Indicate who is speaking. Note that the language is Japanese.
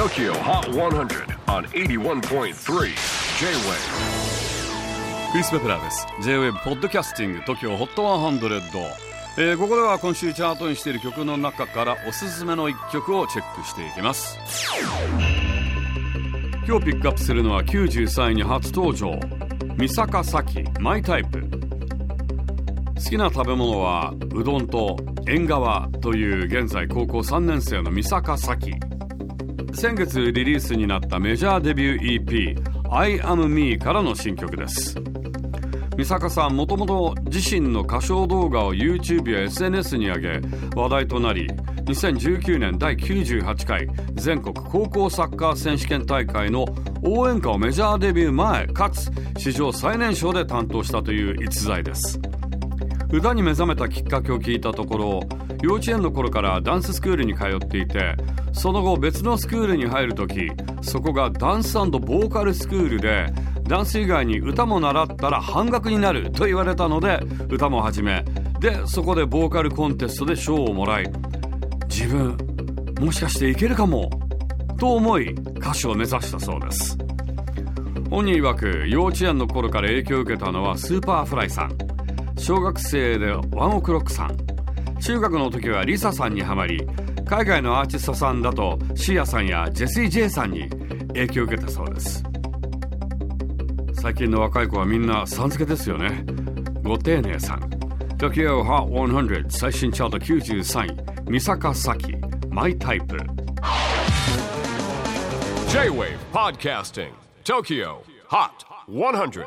Speaker 1: TOKYO HOT 100 on 81.3 J-WAVE
Speaker 2: クリス・ベプラーです。J-WAVE ポッドキャスティング TOKYO HOT 100、えー、ここでは今週チャートにしている曲の中からおすすめの一曲をチェックしていきます。今日ピックアップするのは93位に初登場。三坂咲マイタイプ好きな食べ物はうどんと縁側という現在高校3年生の三坂咲先月リリースになったメジャーデビュー EP I am me からの新曲です。三坂さんもともと自身の歌唱動画を YouTube や SNS に上げ話題となり2019年第98回全国高校サッカー選手権大会の応援歌をメジャーデビュー前かつ史上最年少で担当したという逸材です。歌に目覚めたきっかけを聞いたところ幼稚園の頃からダンススクールに通っていてその後別のスクールに入る時そこがダンスボーカルスクールでダンス以外に歌も習ったら半額になると言われたので歌も始めでそこでボーカルコンテストで賞をもらい自分もしかしていけるかもと思い歌手を目指したそうです。本人曰く幼稚園の頃から影響を受けたのは Superfly さん。小学生でワンオクロックさん。中学の時はリサさんにはまり海外のアーティストさんだとシーアさんやジェシー・ジェイさんに影響を受けたそうです。最近の若い子はみんなさん付けですよね。ご丁寧さん。Tokyo Hot 100最新チャート93位。三坂咲マイタイプ。
Speaker 1: J-WAVE PODCASTING TOKYO HOT 100